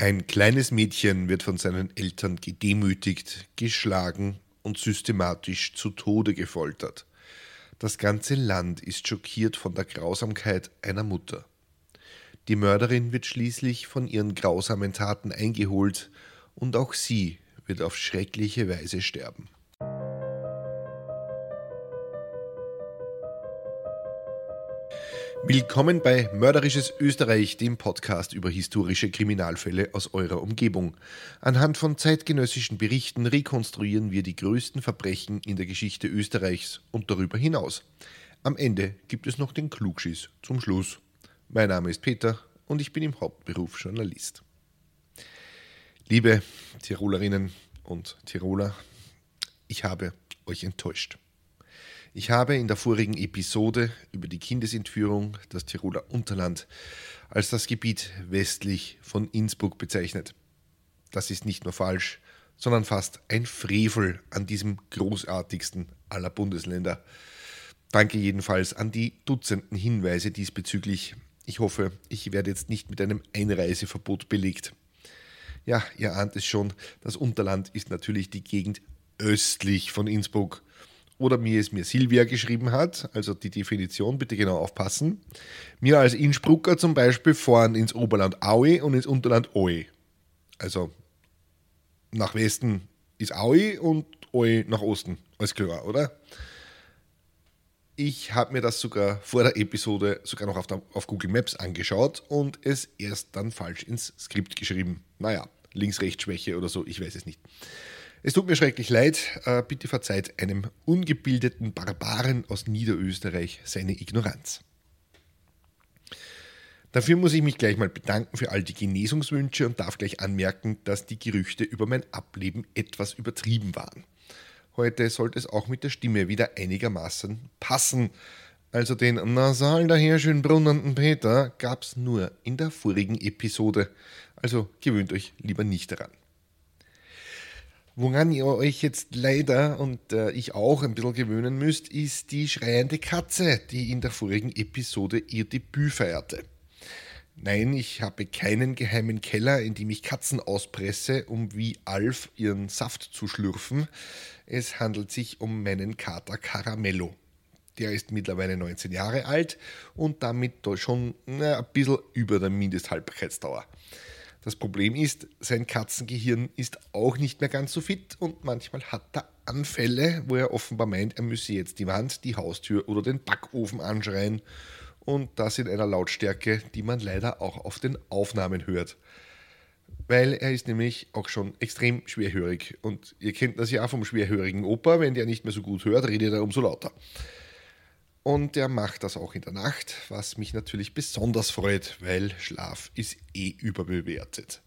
Ein kleines Mädchen wird von seinen Eltern gedemütigt, geschlagen und systematisch zu Tode gefoltert. Das ganze Land ist schockiert von der Grausamkeit einer Mutter. Die Mörderin wird schließlich von ihren grausamen Taten eingeholt und auch sie wird auf schreckliche Weise sterben. Willkommen bei Mörderisches Österreich, dem Podcast über historische Kriminalfälle aus eurer Umgebung. Anhand von zeitgenössischen Berichten rekonstruieren wir die größten Verbrechen in der Geschichte Österreichs und darüber hinaus. Am Ende gibt es noch den Klugschiss zum Schluss. Mein Name ist Peter und ich bin im Hauptberuf Journalist. Liebe Tirolerinnen und Tiroler, ich habe euch enttäuscht. Ich habe in der vorigen Episode über die Kindesentführung das Tiroler Unterland als das Gebiet westlich von Innsbruck bezeichnet. Das ist nicht nur falsch, sondern fast ein Frevel an diesem großartigsten aller Bundesländer. Danke jedenfalls an die Dutzenden Hinweise diesbezüglich. Ich hoffe, ich werde jetzt nicht mit einem Einreiseverbot belegt. Ja, ihr ahnt es schon, das Unterland ist natürlich die Gegend östlich von Innsbruck oder wie es mir Silvia geschrieben hat, also die Definition, bitte genau aufpassen. Wir als Innsbrucker zum Beispiel fahren ins Oberland Aue und ins Unterland Oe. Also nach Westen ist Aue und Oe nach Osten. Alles klar, oder? Ich habe mir das sogar vor der Episode sogar noch auf, der, auf Google Maps angeschaut und es erst dann falsch ins Skript geschrieben. Naja, Links-Rechts-Schwäche oder so, ich weiß es nicht. Es tut mir schrecklich leid, äh, bitte verzeiht einem ungebildeten Barbaren aus Niederösterreich seine Ignoranz. Dafür muss ich mich gleich mal bedanken für all die Genesungswünsche und darf gleich anmerken, dass die Gerüchte über mein Ableben etwas übertrieben waren. Heute sollte es auch mit der Stimme wieder einigermaßen passen. Also den nasal daher schön brunnenden Peter gab es nur in der vorigen Episode. Also gewöhnt euch lieber nicht daran. Woran ihr euch jetzt leider und äh, ich auch ein bisschen gewöhnen müsst, ist die schreiende Katze, die in der vorigen Episode ihr Debüt feierte. Nein, ich habe keinen geheimen Keller, in dem ich Katzen auspresse, um wie Alf ihren Saft zu schlürfen. Es handelt sich um meinen Kater Caramello. Der ist mittlerweile 19 Jahre alt und damit schon na, ein bisschen über der Mindesthaltbarkeitsdauer. Das Problem ist, sein Katzengehirn ist auch nicht mehr ganz so fit und manchmal hat er Anfälle, wo er offenbar meint, er müsse jetzt die Wand, die Haustür oder den Backofen anschreien. Und das in einer Lautstärke, die man leider auch auf den Aufnahmen hört. Weil er ist nämlich auch schon extrem schwerhörig. Und ihr kennt das ja vom schwerhörigen Opa, wenn der nicht mehr so gut hört, redet er umso lauter. Und er macht das auch in der Nacht, was mich natürlich besonders freut, weil Schlaf ist eh überbewertet.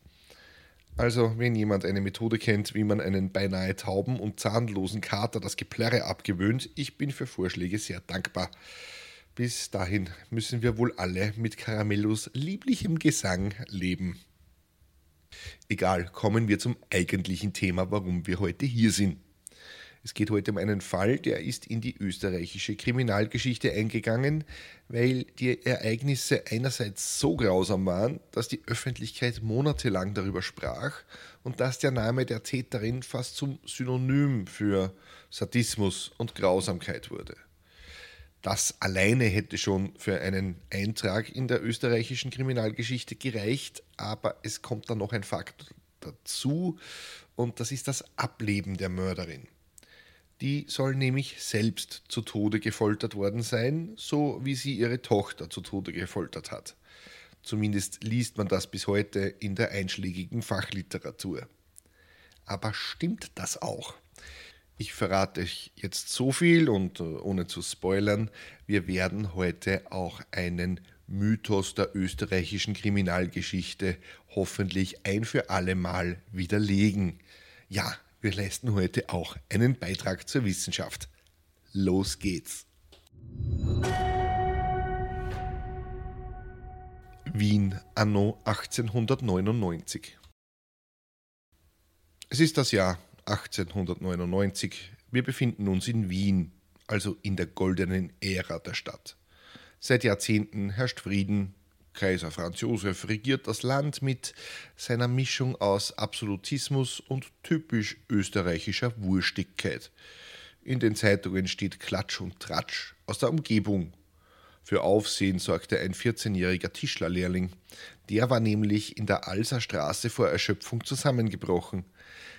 Also, wenn jemand eine Methode kennt, wie man einen beinahe tauben und zahnlosen Kater das Geplärre abgewöhnt, ich bin für Vorschläge sehr dankbar. Bis dahin müssen wir wohl alle mit Caramellos lieblichem Gesang leben. Egal, kommen wir zum eigentlichen Thema, warum wir heute hier sind. Es geht heute um einen Fall, der ist in die österreichische Kriminalgeschichte eingegangen, weil die Ereignisse einerseits so grausam waren, dass die Öffentlichkeit monatelang darüber sprach und dass der Name der Täterin fast zum Synonym für Sadismus und Grausamkeit wurde. Das alleine hätte schon für einen Eintrag in der österreichischen Kriminalgeschichte gereicht, aber es kommt dann noch ein Faktor dazu und das ist das Ableben der Mörderin. Die soll nämlich selbst zu Tode gefoltert worden sein, so wie sie ihre Tochter zu Tode gefoltert hat. Zumindest liest man das bis heute in der einschlägigen Fachliteratur. Aber stimmt das auch? Ich verrate euch jetzt so viel und äh, ohne zu spoilern, wir werden heute auch einen Mythos der österreichischen Kriminalgeschichte hoffentlich ein für alle Mal widerlegen. Ja, wir leisten heute auch einen Beitrag zur Wissenschaft. Los geht's! Wien anno 1899. Es ist das Jahr 1899. Wir befinden uns in Wien, also in der goldenen Ära der Stadt. Seit Jahrzehnten herrscht Frieden, Kaiser Franz Josef regiert das Land mit seiner Mischung aus Absolutismus und typisch österreichischer Wurstigkeit. In den Zeitungen steht Klatsch und Tratsch aus der Umgebung. Für Aufsehen sorgte ein 14-jähriger Tischlerlehrling. Der war nämlich in der Alser Straße vor Erschöpfung zusammengebrochen.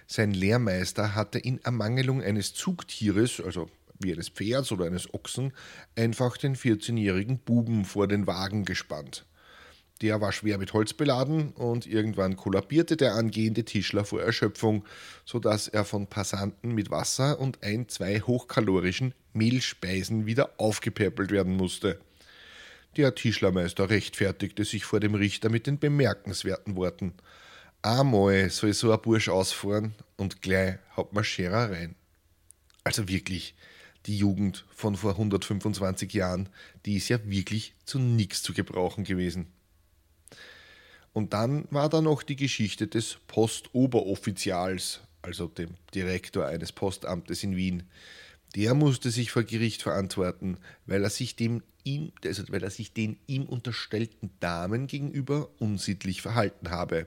Sein Lehrmeister hatte in Ermangelung eines Zugtieres, also wie eines Pferds oder eines Ochsen, einfach den 14-jährigen Buben vor den Wagen gespannt. Der war schwer mit Holz beladen und irgendwann kollabierte der angehende Tischler vor Erschöpfung, sodass er von Passanten mit Wasser und ein, zwei hochkalorischen Mehlspeisen wieder aufgepäppelt werden musste. Der Tischlermeister rechtfertigte sich vor dem Richter mit den bemerkenswerten Worten: Einmal soll so ein Bursch ausfahren und gleich hat man Scherer rein. Also wirklich, die Jugend von vor 125 Jahren, die ist ja wirklich zu nichts zu gebrauchen gewesen. Und dann war da noch die Geschichte des Postoberoffizials, also dem Direktor eines Postamtes in Wien. Der musste sich vor Gericht verantworten, weil er sich dem ihm, also weil er sich den ihm unterstellten Damen gegenüber unsittlich verhalten habe.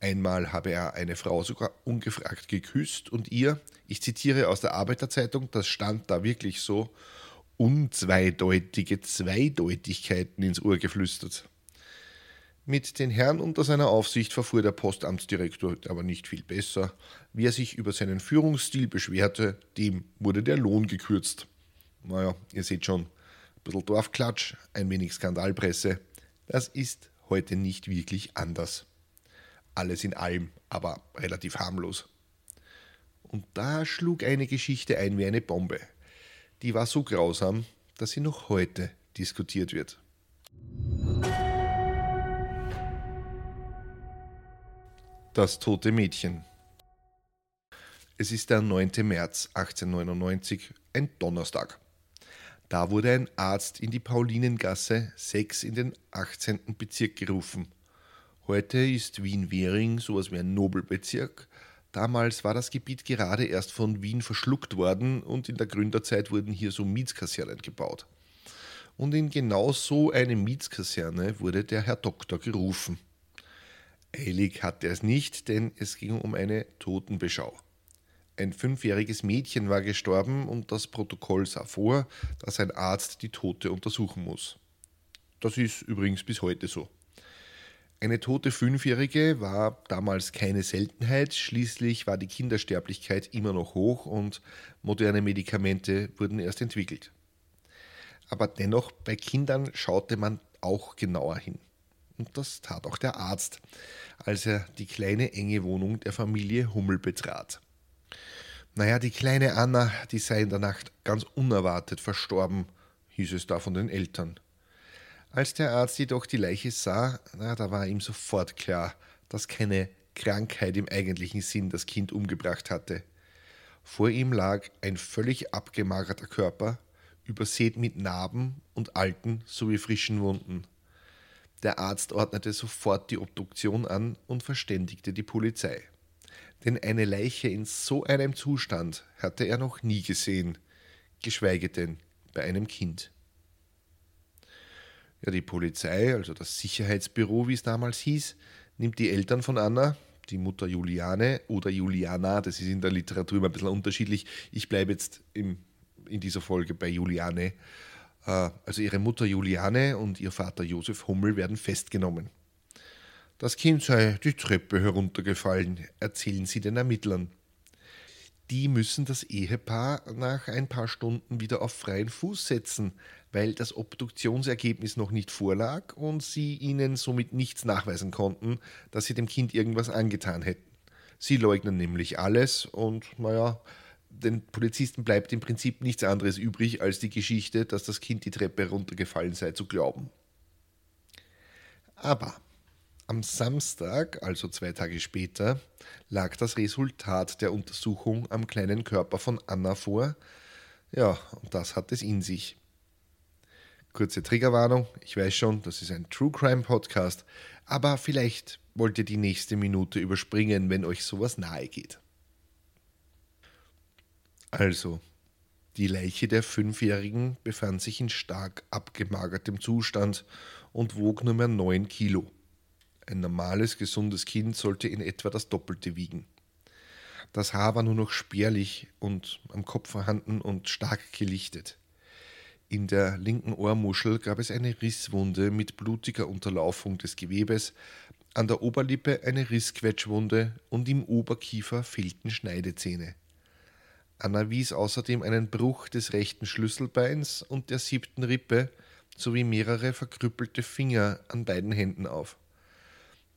Einmal habe er eine Frau sogar ungefragt geküsst und ihr, ich zitiere aus der Arbeiterzeitung, das stand da wirklich so, unzweideutige Zweideutigkeiten ins Ohr geflüstert. Mit den Herren unter seiner Aufsicht verfuhr der Postamtsdirektor aber nicht viel besser. Wie er sich über seinen Führungsstil beschwerte, dem wurde der Lohn gekürzt. Naja, ihr seht schon, ein bisschen Dorfklatsch, ein wenig Skandalpresse. Das ist heute nicht wirklich anders. Alles in allem, aber relativ harmlos. Und da schlug eine Geschichte ein wie eine Bombe. Die war so grausam, dass sie noch heute diskutiert wird. Das tote Mädchen. Es ist der 9. März 1899, ein Donnerstag. Da wurde ein Arzt in die Paulinengasse 6 in den 18. Bezirk gerufen. Heute ist Wien-Währing sowas wie ein Nobelbezirk. Damals war das Gebiet gerade erst von Wien verschluckt worden und in der Gründerzeit wurden hier so Mietskasernen gebaut. Und in genau so eine Mietskaserne wurde der Herr Doktor gerufen. Eilig hatte er es nicht, denn es ging um eine Totenbeschau. Ein fünfjähriges Mädchen war gestorben und das Protokoll sah vor, dass ein Arzt die Tote untersuchen muss. Das ist übrigens bis heute so. Eine tote Fünfjährige war damals keine Seltenheit, schließlich war die Kindersterblichkeit immer noch hoch und moderne Medikamente wurden erst entwickelt. Aber dennoch, bei Kindern schaute man auch genauer hin. Und das tat auch der Arzt, als er die kleine enge Wohnung der Familie Hummel betrat. Naja, die kleine Anna, die sei in der Nacht ganz unerwartet verstorben, hieß es da von den Eltern. Als der Arzt jedoch die Leiche sah, na, da war ihm sofort klar, dass keine Krankheit im eigentlichen Sinn das Kind umgebracht hatte. Vor ihm lag ein völlig abgemagerter Körper, übersät mit Narben und alten sowie frischen Wunden. Der Arzt ordnete sofort die Obduktion an und verständigte die Polizei. Denn eine Leiche in so einem Zustand hatte er noch nie gesehen, geschweige denn bei einem Kind. Ja, die Polizei, also das Sicherheitsbüro, wie es damals hieß, nimmt die Eltern von Anna, die Mutter Juliane oder Juliana, das ist in der Literatur immer ein bisschen unterschiedlich. Ich bleibe jetzt im, in dieser Folge bei Juliane, also ihre Mutter Juliane und ihr Vater Josef Hummel werden festgenommen. Das Kind sei die Treppe heruntergefallen, erzählen sie den Ermittlern. Die müssen das Ehepaar nach ein paar Stunden wieder auf freien Fuß setzen, weil das Obduktionsergebnis noch nicht vorlag und sie ihnen somit nichts nachweisen konnten, dass sie dem Kind irgendwas angetan hätten. Sie leugnen nämlich alles und, naja, den Polizisten bleibt im Prinzip nichts anderes übrig, als die Geschichte, dass das Kind die Treppe runtergefallen sei, zu glauben. Aber am Samstag, also zwei Tage später, lag das Resultat der Untersuchung am kleinen Körper von Anna vor. Ja, und das hat es in sich. Kurze Triggerwarnung, ich weiß schon, das ist ein True Crime Podcast, aber vielleicht wollt ihr die nächste Minute überspringen, wenn euch sowas nahe geht. Also, die Leiche der Fünfjährigen befand sich in stark abgemagertem Zustand und wog nur mehr 9 Kilo. Ein normales, gesundes Kind sollte in etwa das Doppelte wiegen. Das Haar war nur noch spärlich und am Kopf vorhanden und stark gelichtet. In der linken Ohrmuschel gab es eine Risswunde mit blutiger Unterlaufung des Gewebes, an der Oberlippe eine Rissquetschwunde und im Oberkiefer fehlten Schneidezähne. Anna wies außerdem einen Bruch des rechten Schlüsselbeins und der siebten Rippe sowie mehrere verkrüppelte Finger an beiden Händen auf.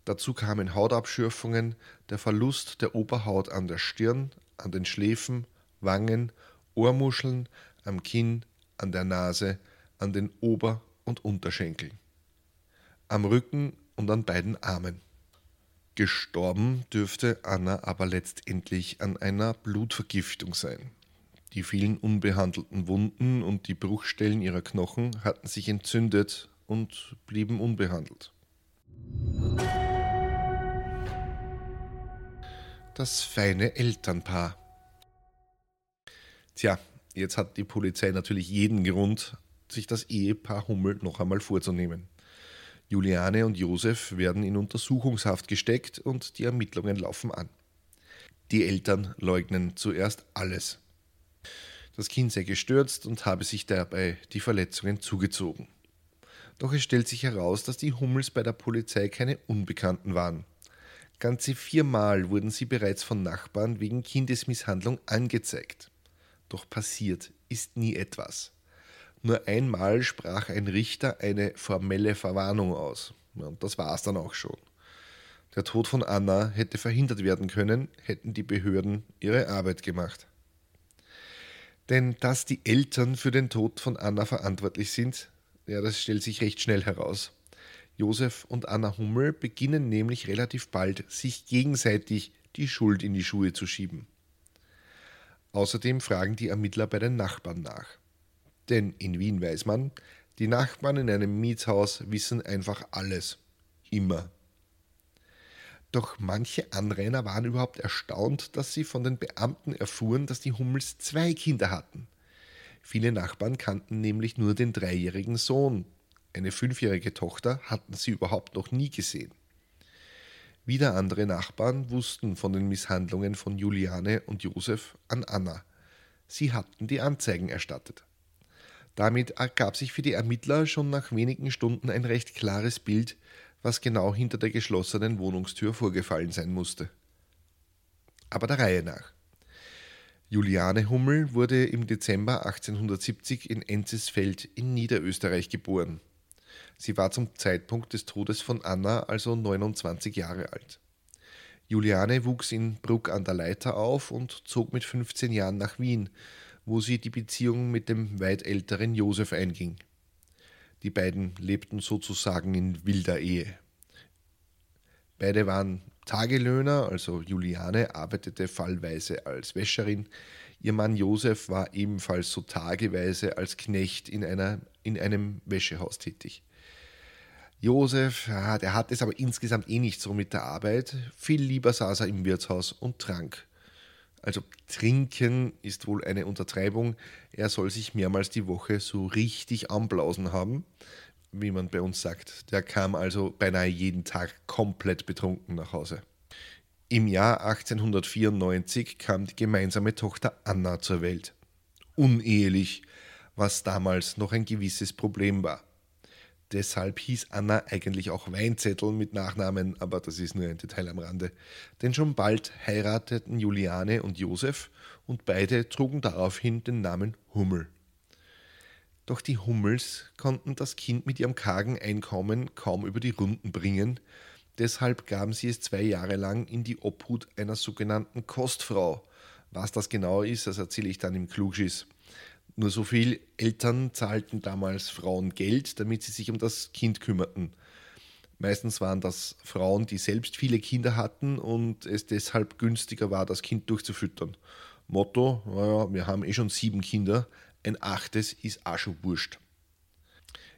Dazu kamen Hautabschürfungen, der Verlust der Oberhaut an der Stirn, an den Schläfen, Wangen, Ohrmuscheln, am Kinn, an der Nase, an den Ober- und Unterschenkeln, am Rücken und an beiden Armen. Gestorben dürfte Anna aber letztendlich an einer Blutvergiftung sein. Die vielen unbehandelten Wunden und die Bruchstellen ihrer Knochen hatten sich entzündet und blieben unbehandelt. Das feine Elternpaar. Tja, jetzt hat die Polizei natürlich jeden Grund, sich das Ehepaar Hummel noch einmal vorzunehmen. Juliane und Josef werden in Untersuchungshaft gesteckt und die Ermittlungen laufen an. Die Eltern leugnen zuerst alles. Das Kind sei gestürzt und habe sich dabei die Verletzungen zugezogen. Doch es stellt sich heraus, dass die Hummels bei der Polizei keine Unbekannten waren. Ganze viermal wurden sie bereits von Nachbarn wegen Kindesmisshandlung angezeigt. Doch passiert ist nie etwas. Nur einmal sprach ein Richter eine formelle Verwarnung aus. und das war es dann auch schon. Der Tod von Anna hätte verhindert werden können, hätten die Behörden ihre Arbeit gemacht. Denn dass die Eltern für den Tod von Anna verantwortlich sind, ja, das stellt sich recht schnell heraus. Josef und Anna Hummel beginnen nämlich relativ bald, sich gegenseitig die Schuld in die Schuhe zu schieben. Außerdem fragen die Ermittler bei den Nachbarn nach. Denn in Wien weiß man, die Nachbarn in einem Mietshaus wissen einfach alles. Immer. Doch manche Anrainer waren überhaupt erstaunt, dass sie von den Beamten erfuhren, dass die Hummels zwei Kinder hatten. Viele Nachbarn kannten nämlich nur den dreijährigen Sohn. Eine fünfjährige Tochter hatten sie überhaupt noch nie gesehen. Wieder andere Nachbarn wussten von den Misshandlungen von Juliane und Josef an Anna. Sie hatten die Anzeigen erstattet. Damit ergab sich für die Ermittler schon nach wenigen Stunden ein recht klares Bild, was genau hinter der geschlossenen Wohnungstür vorgefallen sein musste. Aber der Reihe nach. Juliane Hummel wurde im Dezember 1870 in Enzesfeld in Niederösterreich geboren. Sie war zum Zeitpunkt des Todes von Anna also 29 Jahre alt. Juliane wuchs in Bruck an der Leiter auf und zog mit 15 Jahren nach Wien, wo sie die Beziehung mit dem weit älteren Josef einging. Die beiden lebten sozusagen in wilder Ehe. Beide waren Tagelöhner, also Juliane arbeitete fallweise als Wäscherin, ihr Mann Josef war ebenfalls so tageweise als Knecht in, einer, in einem Wäschehaus tätig. Josef, der hat es aber insgesamt eh nicht so mit der Arbeit. Viel lieber saß er im Wirtshaus und trank. Also trinken ist wohl eine Untertreibung. Er soll sich mehrmals die Woche so richtig anblausen haben, wie man bei uns sagt. Der kam also beinahe jeden Tag komplett betrunken nach Hause. Im Jahr 1894 kam die gemeinsame Tochter Anna zur Welt. Unehelich, was damals noch ein gewisses Problem war. Deshalb hieß Anna eigentlich auch Weinzettel mit Nachnamen, aber das ist nur ein Detail am Rande. Denn schon bald heirateten Juliane und Josef und beide trugen daraufhin den Namen Hummel. Doch die Hummels konnten das Kind mit ihrem kargen Einkommen kaum über die Runden bringen, deshalb gaben sie es zwei Jahre lang in die Obhut einer sogenannten Kostfrau. Was das genau ist, das erzähle ich dann im Klugschiss. Nur so viel, Eltern zahlten damals Frauen Geld, damit sie sich um das Kind kümmerten. Meistens waren das Frauen, die selbst viele Kinder hatten und es deshalb günstiger war, das Kind durchzufüttern. Motto, naja, wir haben eh schon sieben Kinder, ein achtes ist auch schon wurscht.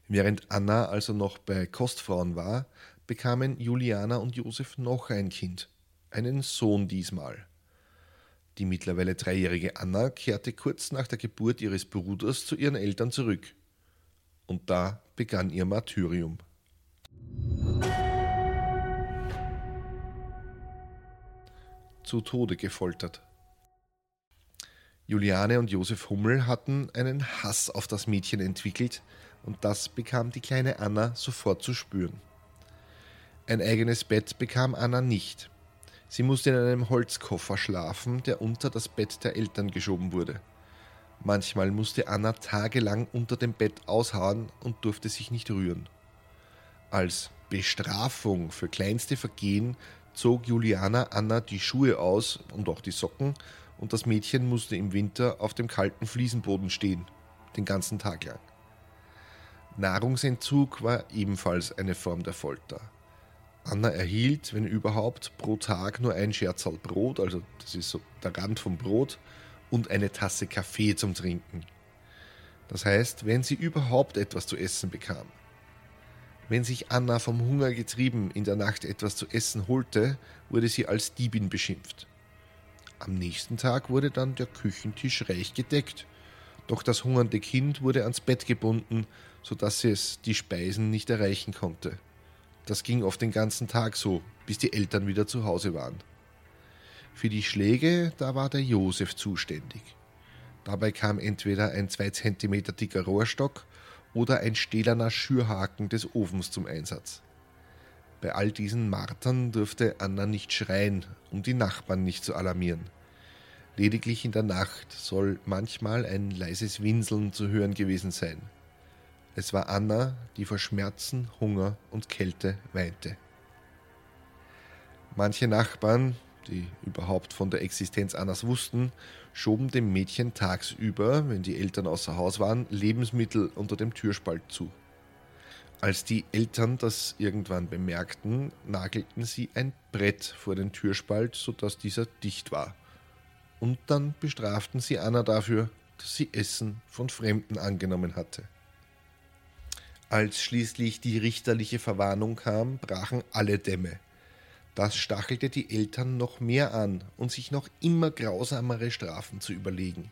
Während Anna also noch bei Kostfrauen war, bekamen Juliana und Josef noch ein Kind, einen Sohn diesmal. Die mittlerweile dreijährige Anna kehrte kurz nach der Geburt ihres Bruders zu ihren Eltern zurück. Und da begann ihr Martyrium. Zu Tode gefoltert. Juliane und Josef Hummel hatten einen Hass auf das Mädchen entwickelt und das bekam die kleine Anna sofort zu spüren. Ein eigenes Bett bekam Anna nicht. Sie musste in einem Holzkoffer schlafen, der unter das Bett der Eltern geschoben wurde. Manchmal musste Anna tagelang unter dem Bett ausharren und durfte sich nicht rühren. Als Bestrafung für kleinste Vergehen zog Juliana Anna die Schuhe aus und auch die Socken und das Mädchen musste im Winter auf dem kalten Fliesenboden stehen, den ganzen Tag lang. Nahrungsentzug war ebenfalls eine Form der Folter. Anna erhielt, wenn überhaupt, pro Tag nur ein Scherzal Brot, also das ist so der Rand vom Brot, und eine Tasse Kaffee zum Trinken. Das heißt, wenn sie überhaupt etwas zu essen bekam. Wenn sich Anna vom Hunger getrieben in der Nacht etwas zu essen holte, wurde sie als Diebin beschimpft. Am nächsten Tag wurde dann der Küchentisch reich gedeckt. Doch das hungernde Kind wurde ans Bett gebunden, sodass es die Speisen nicht erreichen konnte. Das ging oft den ganzen Tag so, bis die Eltern wieder zu Hause waren. Für die Schläge, da war der Josef zuständig. Dabei kam entweder ein zwei Zentimeter dicker Rohrstock oder ein stählerner Schürhaken des Ofens zum Einsatz. Bei all diesen Martern durfte Anna nicht schreien, um die Nachbarn nicht zu alarmieren. Lediglich in der Nacht soll manchmal ein leises Winseln zu hören gewesen sein. Es war Anna, die vor Schmerzen, Hunger und Kälte weinte. Manche Nachbarn, die überhaupt von der Existenz Annas wussten, schoben dem Mädchen tagsüber, wenn die Eltern außer Haus waren, Lebensmittel unter dem Türspalt zu. Als die Eltern das irgendwann bemerkten, nagelten sie ein Brett vor den Türspalt, sodass dieser dicht war. Und dann bestraften sie Anna dafür, dass sie Essen von Fremden angenommen hatte. Als schließlich die richterliche Verwarnung kam, brachen alle Dämme. Das stachelte die Eltern noch mehr an und sich noch immer grausamere Strafen zu überlegen.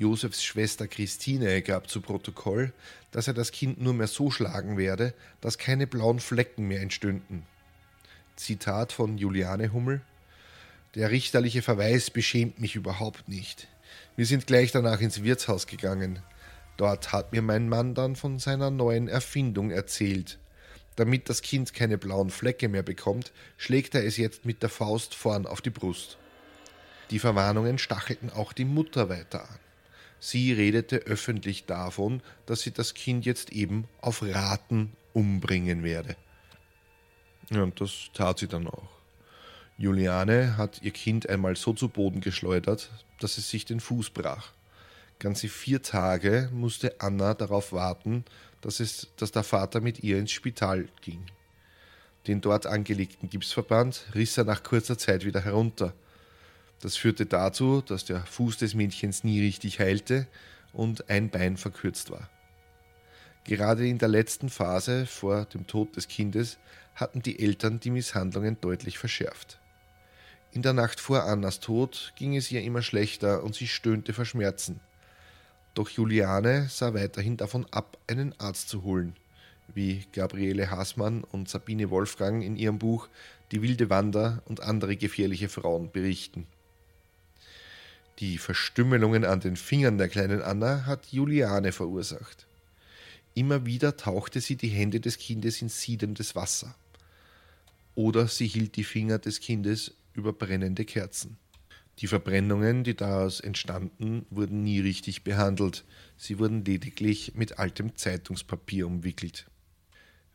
Josefs Schwester Christine gab zu Protokoll, dass er das Kind nur mehr so schlagen werde, dass keine blauen Flecken mehr entstünden. Zitat von Juliane Hummel Der richterliche Verweis beschämt mich überhaupt nicht. Wir sind gleich danach ins Wirtshaus gegangen. Dort hat mir mein Mann dann von seiner neuen Erfindung erzählt. Damit das Kind keine blauen Flecke mehr bekommt, schlägt er es jetzt mit der Faust vorn auf die Brust. Die Verwarnungen stachelten auch die Mutter weiter an. Sie redete öffentlich davon, dass sie das Kind jetzt eben auf Raten umbringen werde. Ja, und das tat sie dann auch. Juliane hat ihr Kind einmal so zu Boden geschleudert, dass es sich den Fuß brach. Ganze vier Tage musste Anna darauf warten, dass, es, dass der Vater mit ihr ins Spital ging. Den dort angelegten Gipsverband riss er nach kurzer Zeit wieder herunter – das führte dazu, dass der Fuß des Mädchens nie richtig heilte und ein Bein verkürzt war. Gerade in der letzten Phase vor dem Tod des Kindes hatten die Eltern die Misshandlungen deutlich verschärft. In der Nacht vor Annas Tod ging es ihr immer schlechter und sie stöhnte vor Schmerzen. Doch Juliane sah weiterhin davon ab, einen Arzt zu holen, wie Gabriele Haßmann und Sabine Wolfgang in ihrem Buch Die wilde Wander und andere gefährliche Frauen berichten. Die Verstümmelungen an den Fingern der kleinen Anna hat Juliane verursacht. Immer wieder tauchte sie die Hände des Kindes in siedendes Wasser. Oder sie hielt die Finger des Kindes über brennende Kerzen. Die Verbrennungen, die daraus entstanden, wurden nie richtig behandelt. Sie wurden lediglich mit altem Zeitungspapier umwickelt.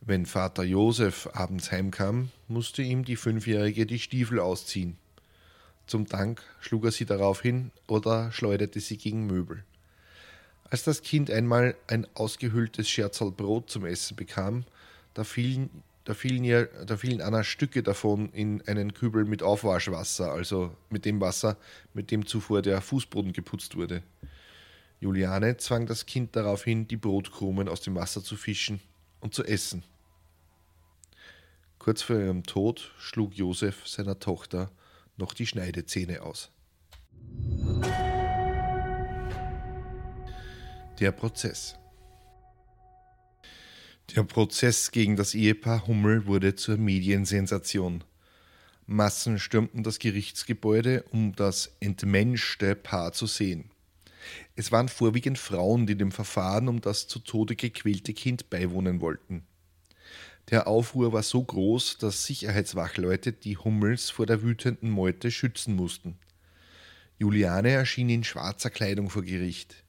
Wenn Vater Josef abends heimkam, musste ihm die Fünfjährige die Stiefel ausziehen. Zum Dank schlug er sie darauf hin oder schleuderte sie gegen Möbel. Als das Kind einmal ein ausgehöhltes Scherzal Brot zum Essen bekam, da fielen, da, fielen ihr, da fielen Anna Stücke davon in einen Kübel mit Aufwaschwasser, also mit dem Wasser, mit dem zuvor der Fußboden geputzt wurde. Juliane zwang das Kind darauf hin, die Brotkrumen aus dem Wasser zu fischen und zu essen. Kurz vor ihrem Tod schlug Josef seiner Tochter noch die Schneidezähne aus. Der Prozess. Der Prozess gegen das Ehepaar Hummel wurde zur Mediensensation. Massen stürmten das Gerichtsgebäude, um das entmenschte Paar zu sehen. Es waren vorwiegend Frauen, die dem Verfahren um das zu Tode gequälte Kind beiwohnen wollten. Der Aufruhr war so groß, dass Sicherheitswachleute die Hummels vor der wütenden Meute schützen mussten. Juliane erschien in schwarzer Kleidung vor Gericht.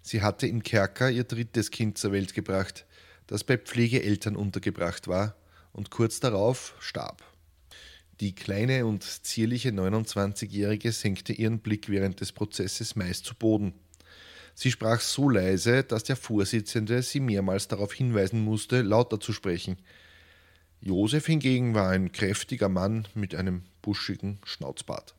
Sie hatte im Kerker ihr drittes Kind zur Welt gebracht, das bei Pflegeeltern untergebracht war und kurz darauf starb. Die kleine und zierliche 29-Jährige senkte ihren Blick während des Prozesses meist zu Boden. Sie sprach so leise, dass der Vorsitzende sie mehrmals darauf hinweisen musste, lauter zu sprechen. Josef hingegen war ein kräftiger Mann mit einem buschigen Schnauzbart.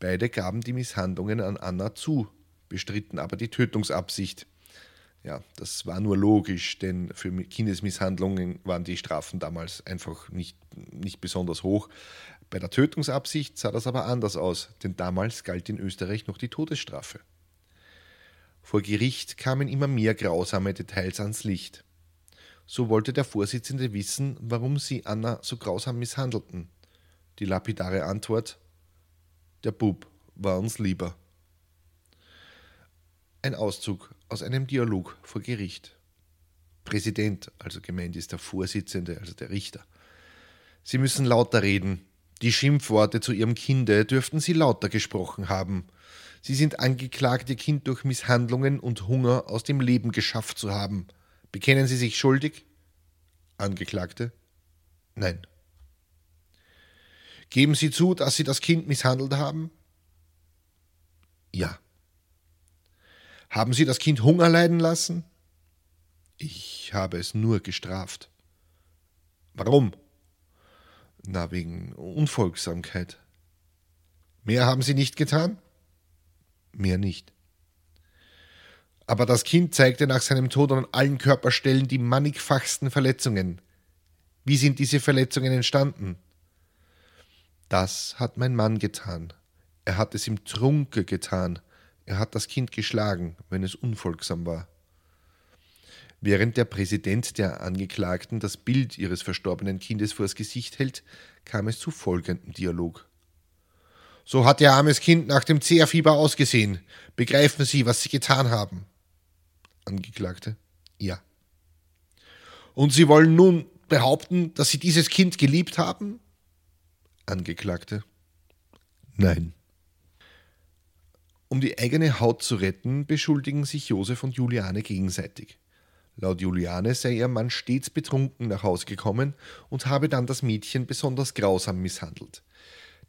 Beide gaben die Misshandlungen an Anna zu, bestritten aber die Tötungsabsicht. Ja, das war nur logisch, denn für Kindesmisshandlungen waren die Strafen damals einfach nicht, nicht besonders hoch. Bei der Tötungsabsicht sah das aber anders aus, denn damals galt in Österreich noch die Todesstrafe. Vor Gericht kamen immer mehr grausame Details ans Licht. So wollte der Vorsitzende wissen, warum sie Anna so grausam misshandelten. Die lapidare Antwort: Der Bub war uns lieber. Ein Auszug aus einem Dialog vor Gericht. Präsident, also gemeint ist der Vorsitzende, also der Richter. Sie müssen lauter reden. Die Schimpfworte zu Ihrem Kinde dürften Sie lauter gesprochen haben. Sie sind angeklagt, Ihr Kind durch Misshandlungen und Hunger aus dem Leben geschafft zu haben. Bekennen Sie sich schuldig? Angeklagte. Nein. Geben Sie zu, dass Sie das Kind misshandelt haben? Ja. Haben Sie das Kind Hunger leiden lassen? Ich habe es nur gestraft. Warum? Na, wegen Unfolgsamkeit. Mehr haben Sie nicht getan? Mehr nicht. Aber das Kind zeigte nach seinem Tod an allen Körperstellen die mannigfachsten Verletzungen. Wie sind diese Verletzungen entstanden? Das hat mein Mann getan. Er hat es im Trunke getan. Er hat das Kind geschlagen, wenn es unfolgsam war. Während der Präsident der Angeklagten das Bild ihres verstorbenen Kindes vors Gesicht hält, kam es zu folgendem Dialog. So hat Ihr armes Kind nach dem Zehrfieber ausgesehen. Begreifen Sie, was Sie getan haben? Angeklagte. Ja. Und Sie wollen nun behaupten, dass Sie dieses Kind geliebt haben? Angeklagte. Nein. Um die eigene Haut zu retten, beschuldigen sich Josef und Juliane gegenseitig. Laut Juliane sei ihr Mann stets betrunken nach Hause gekommen und habe dann das Mädchen besonders grausam misshandelt.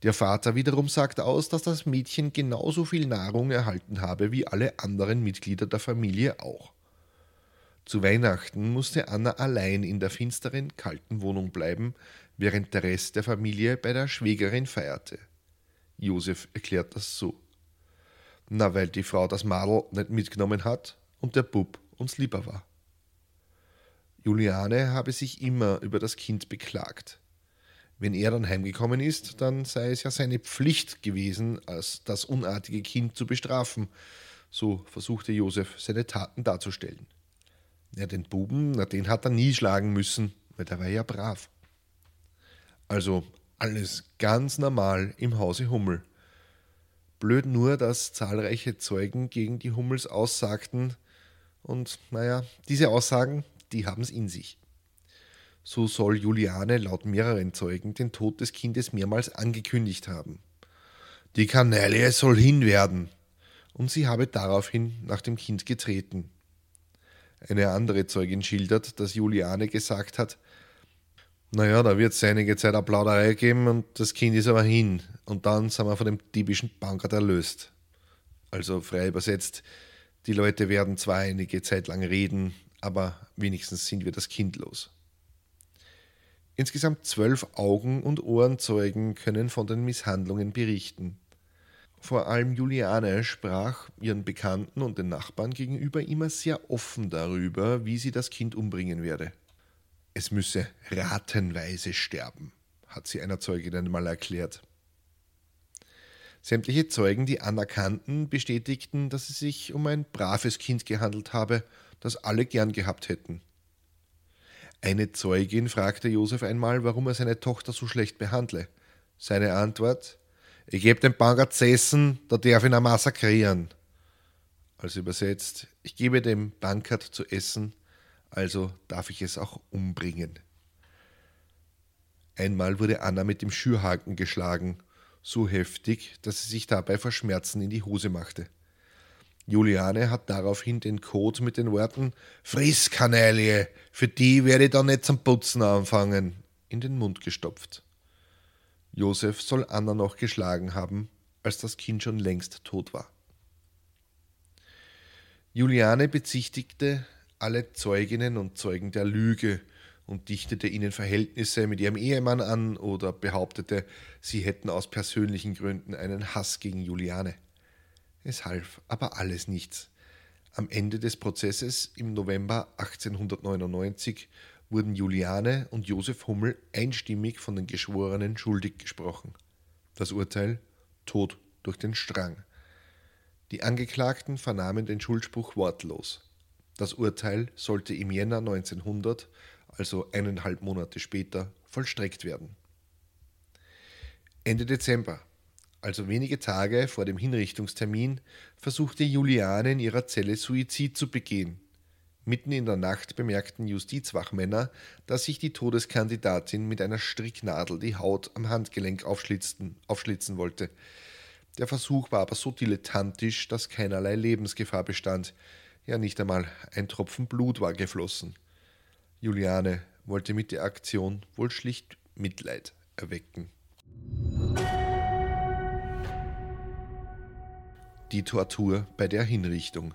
Der Vater wiederum sagt aus, dass das Mädchen genauso viel Nahrung erhalten habe wie alle anderen Mitglieder der Familie auch. Zu Weihnachten musste Anna allein in der finsteren, kalten Wohnung bleiben, während der Rest der Familie bei der Schwägerin feierte. Josef erklärt das so. Na, weil die Frau das Madel nicht mitgenommen hat und der Bub uns lieber war. Juliane habe sich immer über das Kind beklagt. Wenn er dann heimgekommen ist, dann sei es ja seine Pflicht gewesen, als das unartige Kind zu bestrafen. So versuchte Josef seine Taten darzustellen. Ja, den Buben, na, den hat er nie schlagen müssen, weil der war ja brav. Also alles ganz normal im Hause Hummel. Blöd nur, dass zahlreiche Zeugen gegen die Hummels aussagten. Und naja, diese Aussagen, die haben es in sich. So soll Juliane laut mehreren Zeugen den Tod des Kindes mehrmals angekündigt haben. Die Kanaille soll hin werden. Und sie habe daraufhin nach dem Kind getreten. Eine andere Zeugin schildert, dass Juliane gesagt hat, naja, da wird es einige Zeit eine Plauderei geben und das Kind ist aber hin. Und dann sind wir von dem diebischen Bankert erlöst. Also frei übersetzt, die Leute werden zwar einige Zeit lang reden, aber wenigstens sind wir das Kind los. Insgesamt zwölf Augen- und Ohrenzeugen können von den Misshandlungen berichten. Vor allem Juliane sprach ihren Bekannten und den Nachbarn gegenüber immer sehr offen darüber, wie sie das Kind umbringen werde. Es müsse ratenweise sterben, hat sie einer Zeugin einmal erklärt. Sämtliche Zeugen, die anerkannten, bestätigten, dass es sich um ein braves Kind gehandelt habe, das alle gern gehabt hätten. Eine Zeugin fragte Josef einmal, warum er seine Tochter so schlecht behandle. Seine Antwort: Ich gebe dem Banker zu essen, da darf ihn er massakrieren. Also übersetzt: Ich gebe dem Bankert zu essen, also darf ich es auch umbringen. Einmal wurde Anna mit dem Schürhaken geschlagen, so heftig, dass sie sich dabei vor Schmerzen in die Hose machte. Juliane hat daraufhin den Code mit den Worten Friss, Kanaille, für die werde ich da nicht zum Putzen anfangen, in den Mund gestopft. Josef soll Anna noch geschlagen haben, als das Kind schon längst tot war. Juliane bezichtigte alle Zeuginnen und Zeugen der Lüge und dichtete ihnen Verhältnisse mit ihrem Ehemann an oder behauptete, sie hätten aus persönlichen Gründen einen Hass gegen Juliane. Es half aber alles nichts. Am Ende des Prozesses im November 1899 wurden Juliane und Josef Hummel einstimmig von den Geschworenen schuldig gesprochen. Das Urteil Tod durch den Strang. Die Angeklagten vernahmen den Schuldspruch wortlos. Das Urteil sollte im Jänner 1900 also eineinhalb Monate später, vollstreckt werden. Ende Dezember, also wenige Tage vor dem Hinrichtungstermin, versuchte Juliane in ihrer Zelle Suizid zu begehen. Mitten in der Nacht bemerkten Justizwachmänner, dass sich die Todeskandidatin mit einer Stricknadel die Haut am Handgelenk aufschlitzen, wollte. Der Versuch war aber so dilettantisch, dass keinerlei Lebensgefahr bestand. Ja, nicht einmal ein Tropfen Blut war geflossen. Juliane wollte mit der Aktion wohl schlicht Mitleid erwecken. Die Tortur bei der Hinrichtung.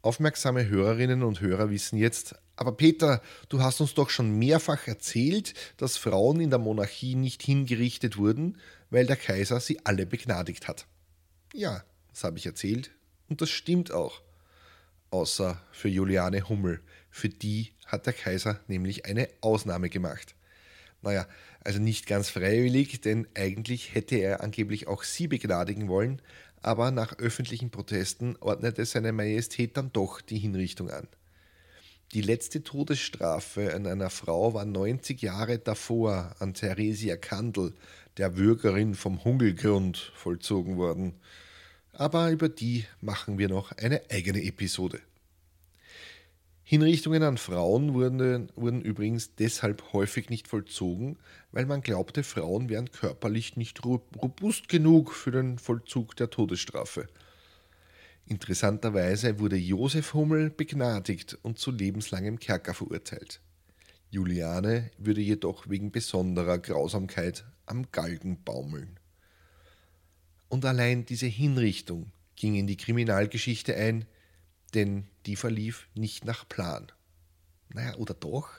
Aufmerksame Hörerinnen und Hörer wissen jetzt, aber Peter, du hast uns doch schon mehrfach erzählt, dass Frauen in der Monarchie nicht hingerichtet wurden, weil der Kaiser sie alle begnadigt hat. Ja, das habe ich erzählt und das stimmt auch. Außer für Juliane Hummel, für die hat der Kaiser nämlich eine Ausnahme gemacht. Naja, also nicht ganz freiwillig, denn eigentlich hätte er angeblich auch sie begnadigen wollen, aber nach öffentlichen Protesten ordnete seine Majestät dann doch die Hinrichtung an. Die letzte Todesstrafe an einer Frau war 90 Jahre davor an Theresia Kandel, der Bürgerin vom Hungelgrund, vollzogen worden. Aber über die machen wir noch eine eigene Episode. Hinrichtungen an Frauen wurden, wurden übrigens deshalb häufig nicht vollzogen, weil man glaubte, Frauen wären körperlich nicht robust genug für den Vollzug der Todesstrafe. Interessanterweise wurde Josef Hummel begnadigt und zu lebenslangem Kerker verurteilt. Juliane würde jedoch wegen besonderer Grausamkeit am Galgen baumeln. Und allein diese Hinrichtung ging in die Kriminalgeschichte ein, denn die verlief nicht nach Plan. Naja, oder doch?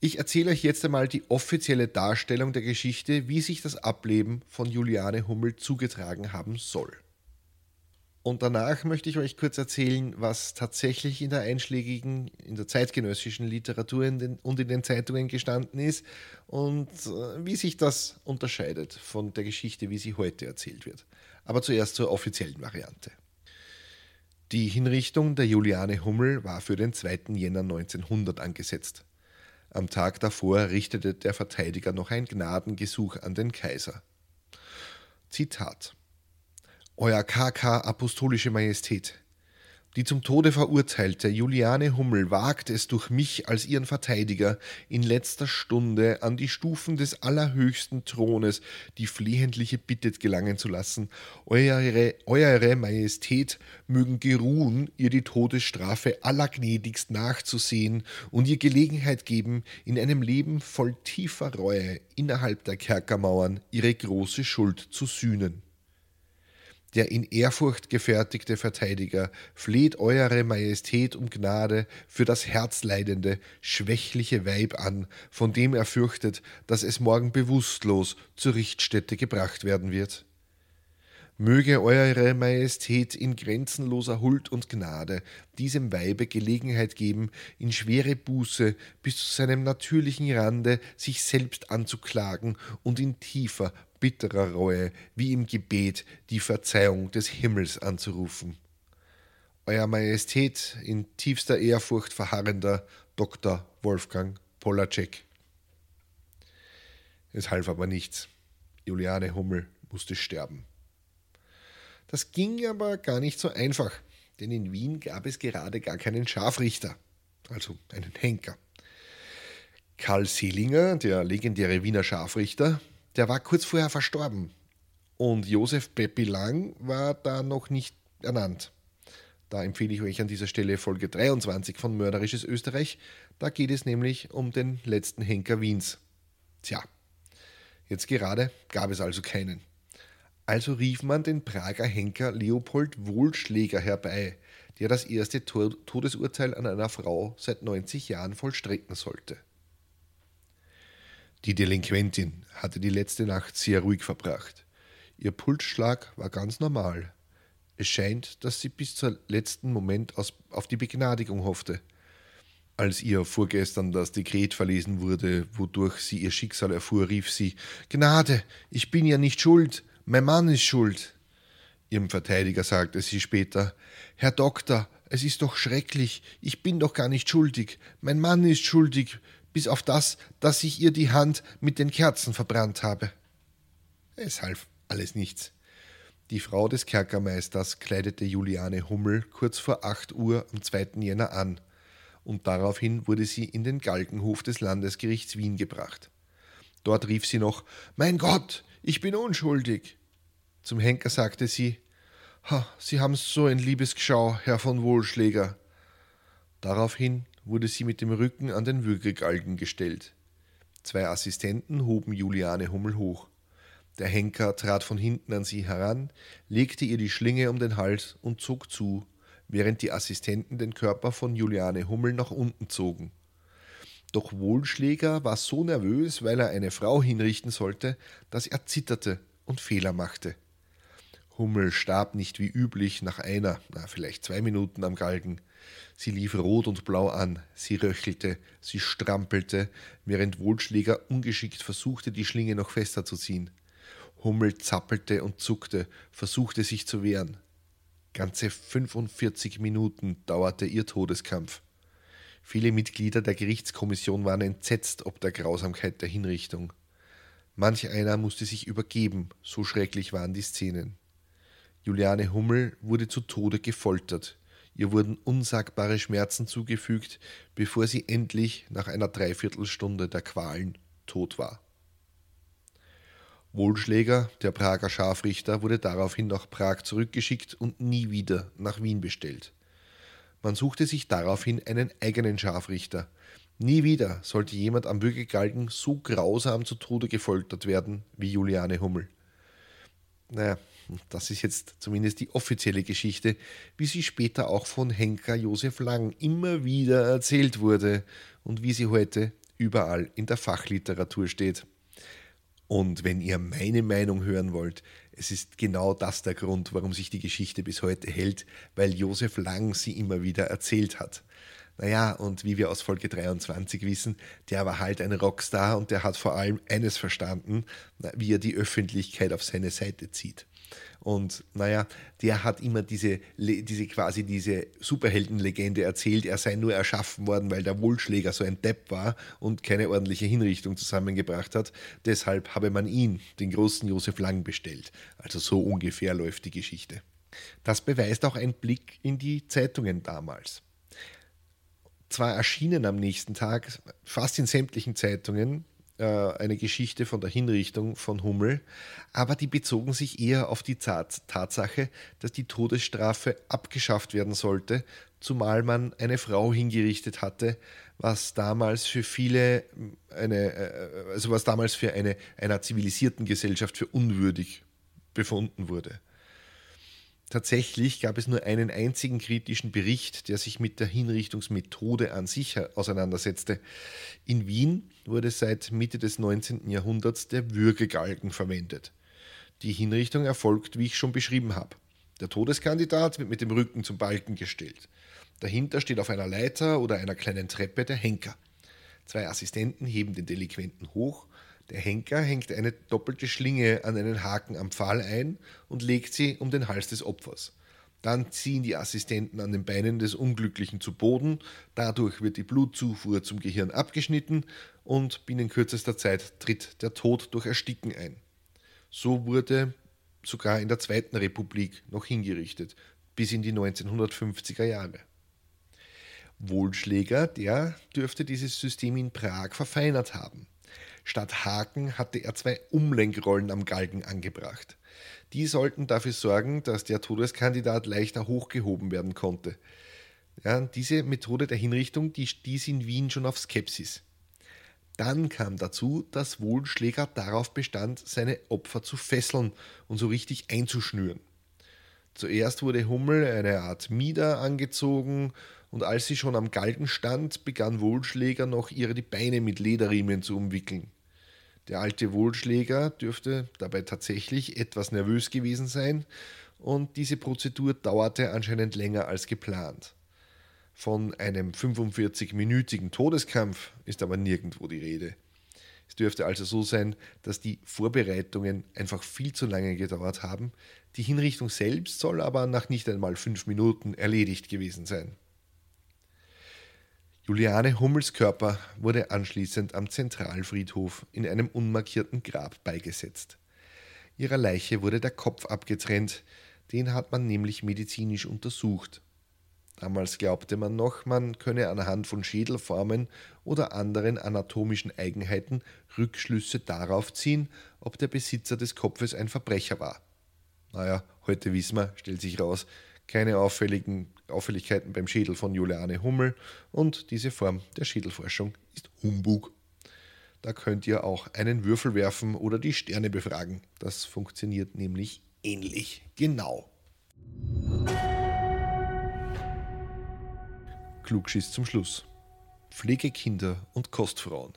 Ich erzähle euch jetzt einmal die offizielle Darstellung der Geschichte, wie sich das Ableben von Juliane Hummel zugetragen haben soll. Und danach möchte ich euch kurz erzählen, was tatsächlich in der einschlägigen, in der zeitgenössischen Literatur in den, und in den Zeitungen gestanden ist und äh, wie sich das unterscheidet von der Geschichte, wie sie heute erzählt wird. Aber zuerst zur offiziellen Variante. Die Hinrichtung der Juliane Hummel war für den 2. Jänner 1900 angesetzt. Am Tag davor richtete der Verteidiger noch ein Gnadengesuch an den Kaiser. Zitat Euer KK Apostolische Majestät, die zum Tode verurteilte Juliane Hummel wagt es durch mich als ihren Verteidiger in letzter Stunde an die Stufen des allerhöchsten Thrones die flehentliche Bitte gelangen zu lassen, Eure, Eure Majestät mögen geruhen, ihr die Todesstrafe allergnädigst nachzusehen und ihr Gelegenheit geben, in einem Leben voll tiefer Reue innerhalb der Kerkermauern ihre große Schuld zu sühnen. Der in Ehrfurcht gefertigte Verteidiger fleht Eure Majestät um Gnade für das herzleidende, schwächliche Weib an, von dem er fürchtet, dass es morgen bewusstlos zur Richtstätte gebracht werden wird. Möge Eure Majestät in grenzenloser Huld und Gnade diesem Weibe Gelegenheit geben, in schwere Buße bis zu seinem natürlichen Rande sich selbst anzuklagen und in tiefer, bitterer Reue wie im Gebet die Verzeihung des Himmels anzurufen. Euer Majestät, in tiefster Ehrfurcht verharrender, Dr. Wolfgang Polacek. Es half aber nichts. Juliane Hummel musste sterben. Das ging aber gar nicht so einfach, denn in Wien gab es gerade gar keinen Scharfrichter, also einen Henker. Karl Selinger, der legendäre Wiener Scharfrichter, der war kurz vorher verstorben. Und Josef Peppi Lang war da noch nicht ernannt. Da empfehle ich euch an dieser Stelle Folge 23 von Mörderisches Österreich. Da geht es nämlich um den letzten Henker Wiens. Tja, jetzt gerade gab es also keinen. Also rief man den Prager Henker Leopold Wohlschläger herbei, der das erste Todesurteil an einer Frau seit 90 Jahren vollstrecken sollte. Die Delinquentin hatte die letzte Nacht sehr ruhig verbracht. Ihr Pulsschlag war ganz normal. Es scheint, dass sie bis zum letzten Moment aus, auf die Begnadigung hoffte. Als ihr vorgestern das Dekret verlesen wurde, wodurch sie ihr Schicksal erfuhr, rief sie Gnade, ich bin ja nicht schuld, mein Mann ist schuld. Ihrem Verteidiger sagte sie später Herr Doktor, es ist doch schrecklich, ich bin doch gar nicht schuldig, mein Mann ist schuldig, bis auf das, dass ich ihr die Hand mit den Kerzen verbrannt habe. Es half alles nichts. Die Frau des Kerkermeisters kleidete Juliane Hummel kurz vor acht Uhr am 2. Jänner an, und daraufhin wurde sie in den Galgenhof des Landesgerichts Wien gebracht. Dort rief sie noch Mein Gott, ich bin unschuldig. Zum Henker sagte sie Ha, Sie haben so ein liebes Geschau, Herr von Wohlschläger. Daraufhin wurde sie mit dem Rücken an den Würgegalgen gestellt. Zwei Assistenten hoben Juliane Hummel hoch. Der Henker trat von hinten an sie heran, legte ihr die Schlinge um den Hals und zog zu, während die Assistenten den Körper von Juliane Hummel nach unten zogen. Doch Wohlschläger war so nervös, weil er eine Frau hinrichten sollte, dass er zitterte und Fehler machte. Hummel starb nicht wie üblich nach einer, na vielleicht zwei Minuten am Galgen. Sie lief rot und blau an, sie röchelte, sie strampelte, während Wohlschläger ungeschickt versuchte, die Schlinge noch fester zu ziehen. Hummel zappelte und zuckte, versuchte sich zu wehren. Ganze 45 Minuten dauerte ihr Todeskampf. Viele Mitglieder der Gerichtskommission waren entsetzt ob der Grausamkeit der Hinrichtung. Manch einer musste sich übergeben, so schrecklich waren die Szenen. Juliane Hummel wurde zu Tode gefoltert. Ihr wurden unsagbare Schmerzen zugefügt, bevor sie endlich nach einer Dreiviertelstunde der Qualen tot war. Wohlschläger, der Prager Scharfrichter, wurde daraufhin nach Prag zurückgeschickt und nie wieder nach Wien bestellt. Man suchte sich daraufhin einen eigenen Scharfrichter. Nie wieder sollte jemand am Bürgergalgen so grausam zu Tode gefoltert werden wie Juliane Hummel. Naja, das ist jetzt zumindest die offizielle Geschichte, wie sie später auch von Henker Josef Lang immer wieder erzählt wurde und wie sie heute überall in der Fachliteratur steht. Und wenn ihr meine Meinung hören wollt, es ist genau das der Grund, warum sich die Geschichte bis heute hält, weil Josef Lang sie immer wieder erzählt hat. Naja, und wie wir aus Folge 23 wissen, der war halt ein Rockstar und der hat vor allem eines verstanden, wie er die Öffentlichkeit auf seine Seite zieht. Und naja, der hat immer diese, diese quasi diese Superheldenlegende erzählt, er sei nur erschaffen worden, weil der Wohlschläger so ein Depp war und keine ordentliche Hinrichtung zusammengebracht hat. Deshalb habe man ihn, den großen Josef Lang, bestellt. Also so ungefähr läuft die Geschichte. Das beweist auch ein Blick in die Zeitungen damals. Zwar erschienen am nächsten Tag fast in sämtlichen Zeitungen eine Geschichte von der Hinrichtung von Hummel, aber die bezogen sich eher auf die Tatsache, dass die Todesstrafe abgeschafft werden sollte, zumal man eine Frau hingerichtet hatte, was damals für viele eine, äh, also was damals für eine einer zivilisierten Gesellschaft für unwürdig befunden wurde. Tatsächlich gab es nur einen einzigen kritischen Bericht, der sich mit der Hinrichtungsmethode an sich auseinandersetzte. In Wien wurde seit Mitte des 19. Jahrhunderts der Würgegalgen verwendet. Die Hinrichtung erfolgt, wie ich schon beschrieben habe. Der Todeskandidat wird mit dem Rücken zum Balken gestellt. Dahinter steht auf einer Leiter oder einer kleinen Treppe der Henker. Zwei Assistenten heben den Delinquenten hoch der Henker hängt eine doppelte Schlinge an einen Haken am Pfahl ein und legt sie um den Hals des Opfers. Dann ziehen die Assistenten an den Beinen des Unglücklichen zu Boden, dadurch wird die Blutzufuhr zum Gehirn abgeschnitten und binnen kürzester Zeit tritt der Tod durch Ersticken ein. So wurde sogar in der Zweiten Republik noch hingerichtet, bis in die 1950er Jahre. Wohlschläger, der dürfte dieses System in Prag verfeinert haben. Statt Haken hatte er zwei Umlenkrollen am Galgen angebracht. Die sollten dafür sorgen, dass der Todeskandidat leichter hochgehoben werden konnte. Ja, diese Methode der Hinrichtung die stieß in Wien schon auf Skepsis. Dann kam dazu, dass Wohlschläger darauf bestand, seine Opfer zu fesseln und so richtig einzuschnüren. Zuerst wurde Hummel eine Art Mieder angezogen und als sie schon am Galgen stand, begann Wohlschläger noch ihre die Beine mit Lederriemen zu umwickeln. Der alte Wohlschläger dürfte dabei tatsächlich etwas nervös gewesen sein und diese Prozedur dauerte anscheinend länger als geplant. Von einem 45-minütigen Todeskampf ist aber nirgendwo die Rede. Es dürfte also so sein, dass die Vorbereitungen einfach viel zu lange gedauert haben. Die Hinrichtung selbst soll aber nach nicht einmal fünf Minuten erledigt gewesen sein. Juliane Hummels Körper wurde anschließend am Zentralfriedhof in einem unmarkierten Grab beigesetzt. Ihrer Leiche wurde der Kopf abgetrennt, den hat man nämlich medizinisch untersucht. Damals glaubte man noch, man könne anhand von Schädelformen oder anderen anatomischen Eigenheiten Rückschlüsse darauf ziehen, ob der Besitzer des Kopfes ein Verbrecher war. Naja, heute wissen wir, stellt sich raus, keine auffälligen Auffälligkeiten beim Schädel von Juliane Hummel und diese Form der Schädelforschung ist Humbug. Da könnt ihr auch einen Würfel werfen oder die Sterne befragen. Das funktioniert nämlich ähnlich genau. Klugschiss zum Schluss. Pflegekinder und Kostfrauen.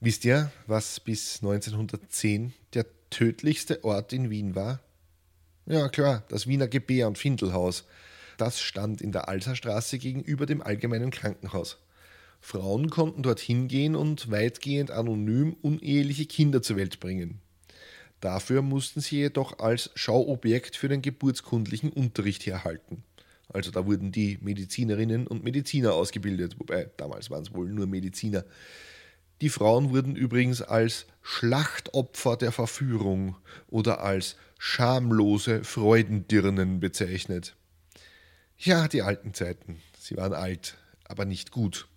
Wisst ihr, was bis 1910 der tödlichste Ort in Wien war? Ja, klar, das Wiener Gebär- und Findelhaus. Das stand in der Alserstraße gegenüber dem Allgemeinen Krankenhaus. Frauen konnten dorthin gehen und weitgehend anonym uneheliche Kinder zur Welt bringen. Dafür mussten sie jedoch als Schauobjekt für den geburtskundlichen Unterricht herhalten. Also da wurden die Medizinerinnen und Mediziner ausgebildet, wobei damals waren es wohl nur Mediziner. Die Frauen wurden übrigens als Schlachtopfer der Verführung oder als schamlose Freudendirnen bezeichnet. Ja, die alten Zeiten. Sie waren alt, aber nicht gut.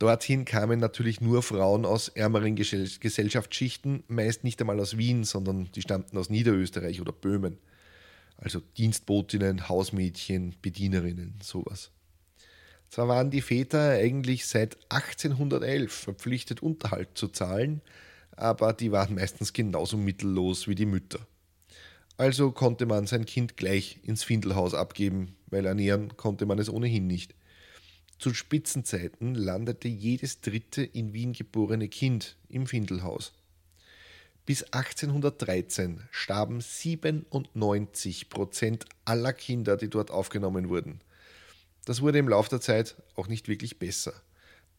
Dorthin kamen natürlich nur Frauen aus ärmeren Gesellschaftsschichten, meist nicht einmal aus Wien, sondern die stammten aus Niederösterreich oder Böhmen. Also Dienstbotinnen, Hausmädchen, Bedienerinnen, sowas. Zwar waren die Väter eigentlich seit 1811 verpflichtet, Unterhalt zu zahlen, aber die waren meistens genauso mittellos wie die Mütter. Also konnte man sein Kind gleich ins Findelhaus abgeben, weil ernähren konnte man es ohnehin nicht. Zu Spitzenzeiten landete jedes dritte in Wien geborene Kind im Findelhaus. Bis 1813 starben 97 Prozent aller Kinder, die dort aufgenommen wurden. Das wurde im Laufe der Zeit auch nicht wirklich besser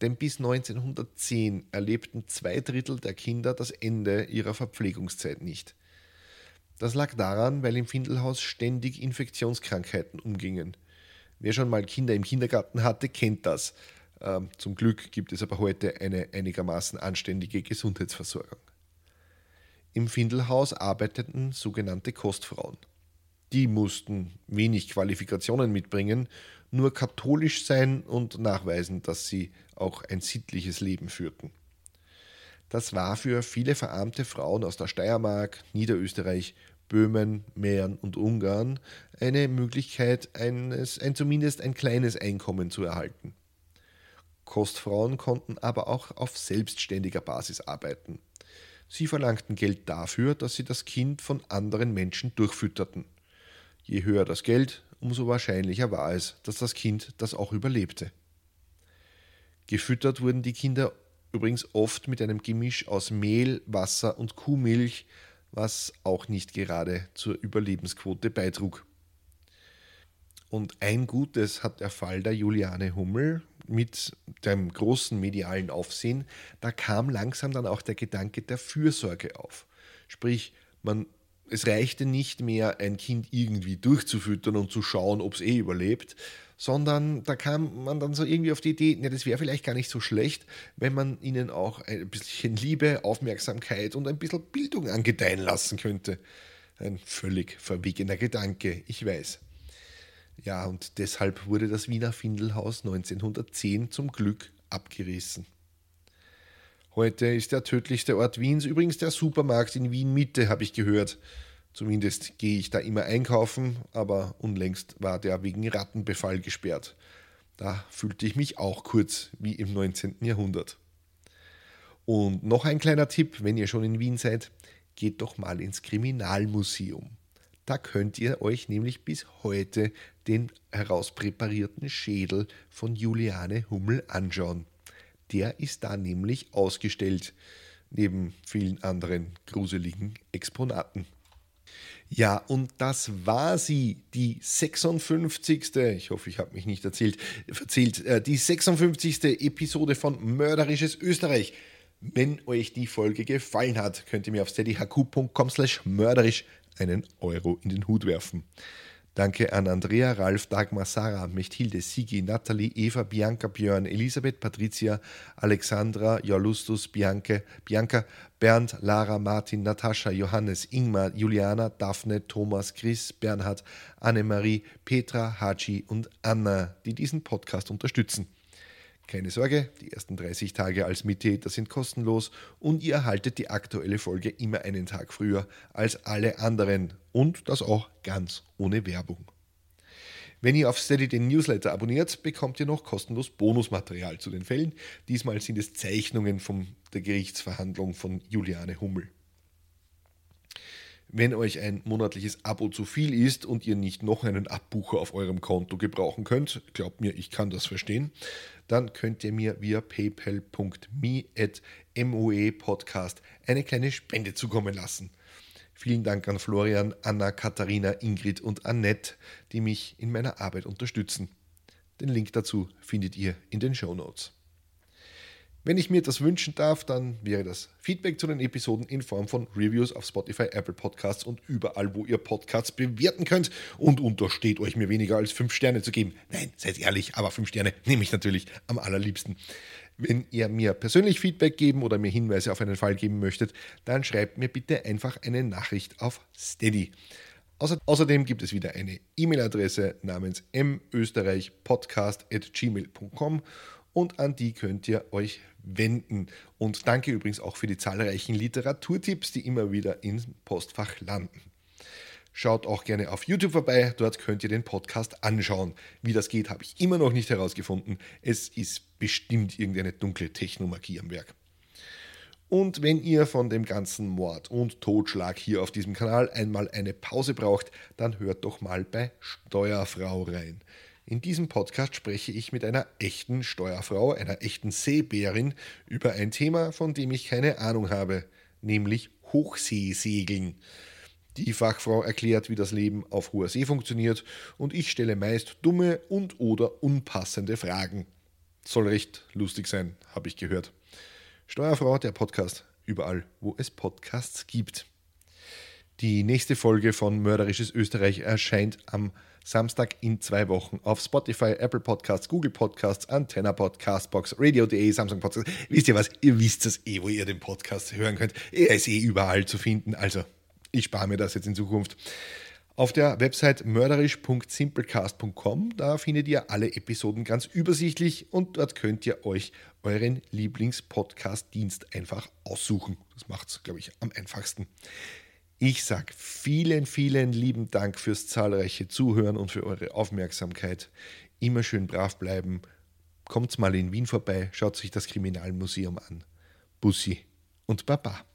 denn bis 1910 erlebten zwei Drittel der Kinder das Ende ihrer Verpflegungszeit nicht. Das lag daran, weil im Findelhaus ständig Infektionskrankheiten umgingen. Wer schon mal Kinder im Kindergarten hatte, kennt das. Ähm, zum Glück gibt es aber heute eine einigermaßen anständige Gesundheitsversorgung. Im Findelhaus arbeiteten sogenannte Kostfrauen. Die mussten wenig Qualifikationen mitbringen, nur katholisch sein und nachweisen, dass sie auch ein sittliches Leben führten. Das war für viele verarmte Frauen aus der Steiermark, Niederösterreich, Böhmen, Mähren und Ungarn eine Möglichkeit, eines, ein, zumindest ein kleines Einkommen zu erhalten. Kostfrauen konnten aber auch auf selbstständiger Basis arbeiten. Sie verlangten Geld dafür, dass sie das Kind von anderen Menschen durchfütterten. Je höher das Geld, umso wahrscheinlicher war es, dass das Kind das auch überlebte. Gefüttert wurden die Kinder übrigens oft mit einem Gemisch aus Mehl, Wasser und Kuhmilch, was auch nicht gerade zur Überlebensquote beitrug. Und ein Gutes hat der Fall der Juliane Hummel mit dem großen medialen Aufsehen, da kam langsam dann auch der Gedanke der Fürsorge auf. Sprich, man es reichte nicht mehr, ein Kind irgendwie durchzufüttern und zu schauen, ob es eh überlebt, sondern da kam man dann so irgendwie auf die Idee, ja, das wäre vielleicht gar nicht so schlecht, wenn man ihnen auch ein bisschen Liebe, Aufmerksamkeit und ein bisschen Bildung angedeihen lassen könnte. Ein völlig verwegener Gedanke, ich weiß. Ja, und deshalb wurde das Wiener Findelhaus 1910 zum Glück abgerissen. Heute ist der tödlichste Ort Wiens übrigens der Supermarkt in Wien Mitte, habe ich gehört. Zumindest gehe ich da immer einkaufen, aber unlängst war der wegen Rattenbefall gesperrt. Da fühlte ich mich auch kurz wie im 19. Jahrhundert. Und noch ein kleiner Tipp, wenn ihr schon in Wien seid, geht doch mal ins Kriminalmuseum. Da könnt ihr euch nämlich bis heute den herauspräparierten Schädel von Juliane Hummel anschauen. Der ist da nämlich ausgestellt, neben vielen anderen gruseligen Exponaten. Ja, und das war sie, die 56. Ich hoffe, ich habe mich nicht erzählt, erzählt, äh, die 56. Episode von Mörderisches Österreich. Wenn euch die Folge gefallen hat, könnt ihr mir auf steadyhq.com slash mörderisch einen Euro in den Hut werfen. Danke an Andrea, Ralf, Dagmar, Sarah, Mechthilde, Sigi, Nathalie, Eva, Bianca, Björn, Elisabeth, Patricia, Alexandra, Jolustus, Bianca, Bianca, Bernd, Lara, Martin, Natascha, Johannes, Ingmar, Juliana, Daphne, Thomas, Chris, Bernhard, Annemarie, Petra, Haji und Anna, die diesen Podcast unterstützen. Keine Sorge, die ersten 30 Tage als Mittäter sind kostenlos und ihr erhaltet die aktuelle Folge immer einen Tag früher als alle anderen und das auch ganz ohne Werbung. Wenn ihr auf Steady den Newsletter abonniert, bekommt ihr noch kostenlos Bonusmaterial zu den Fällen. Diesmal sind es Zeichnungen von der Gerichtsverhandlung von Juliane Hummel. Wenn euch ein monatliches Abo zu viel ist und ihr nicht noch einen Abbucher auf eurem Konto gebrauchen könnt, glaubt mir, ich kann das verstehen, dann könnt ihr mir via paypal.me@moe-podcast eine kleine Spende zukommen lassen. Vielen Dank an Florian, Anna, Katharina, Ingrid und Annette, die mich in meiner Arbeit unterstützen. Den Link dazu findet ihr in den Show Notes. Wenn ich mir das wünschen darf, dann wäre das Feedback zu den Episoden in Form von Reviews auf Spotify, Apple Podcasts und überall, wo ihr Podcasts bewerten könnt. Und untersteht euch mir weniger als 5 Sterne zu geben. Nein, seid ehrlich, aber 5 Sterne nehme ich natürlich am allerliebsten. Wenn ihr mir persönlich Feedback geben oder mir Hinweise auf einen Fall geben möchtet, dann schreibt mir bitte einfach eine Nachricht auf Steady. Außerdem gibt es wieder eine E-Mail-Adresse namens mösterreichpodcast.gmail.com und an die könnt ihr euch wenden. Und danke übrigens auch für die zahlreichen Literaturtipps, die immer wieder im Postfach landen. Schaut auch gerne auf YouTube vorbei, dort könnt ihr den Podcast anschauen. Wie das geht, habe ich immer noch nicht herausgefunden. Es ist bestimmt irgendeine dunkle Technomagie am Werk. Und wenn ihr von dem ganzen Mord und Totschlag hier auf diesem Kanal einmal eine Pause braucht, dann hört doch mal bei Steuerfrau rein. In diesem Podcast spreche ich mit einer echten Steuerfrau, einer echten Seebärin, über ein Thema, von dem ich keine Ahnung habe, nämlich Hochseesegeln. Die Fachfrau erklärt, wie das Leben auf hoher See funktioniert und ich stelle meist dumme und oder unpassende Fragen. Soll recht lustig sein, habe ich gehört. Steuerfrau, der Podcast, überall, wo es Podcasts gibt. Die nächste Folge von Mörderisches Österreich erscheint am Samstag in zwei Wochen auf Spotify, Apple Podcasts, Google Podcasts, Antenna Podcast, Box, Radio.de, Samsung Podcasts. Wisst ihr was? Ihr wisst es eh, wo ihr den Podcast hören könnt. Er ist eh überall zu finden. Also, ich spare mir das jetzt in Zukunft. Auf der Website mörderisch.simplecast.com, da findet ihr alle Episoden ganz übersichtlich und dort könnt ihr euch euren Lieblings-Podcast-Dienst einfach aussuchen. Das macht es, glaube ich, am einfachsten. Ich sage vielen, vielen lieben Dank fürs zahlreiche Zuhören und für eure Aufmerksamkeit. Immer schön brav bleiben. Kommt mal in Wien vorbei, schaut sich das Kriminalmuseum an. Bussi und Baba.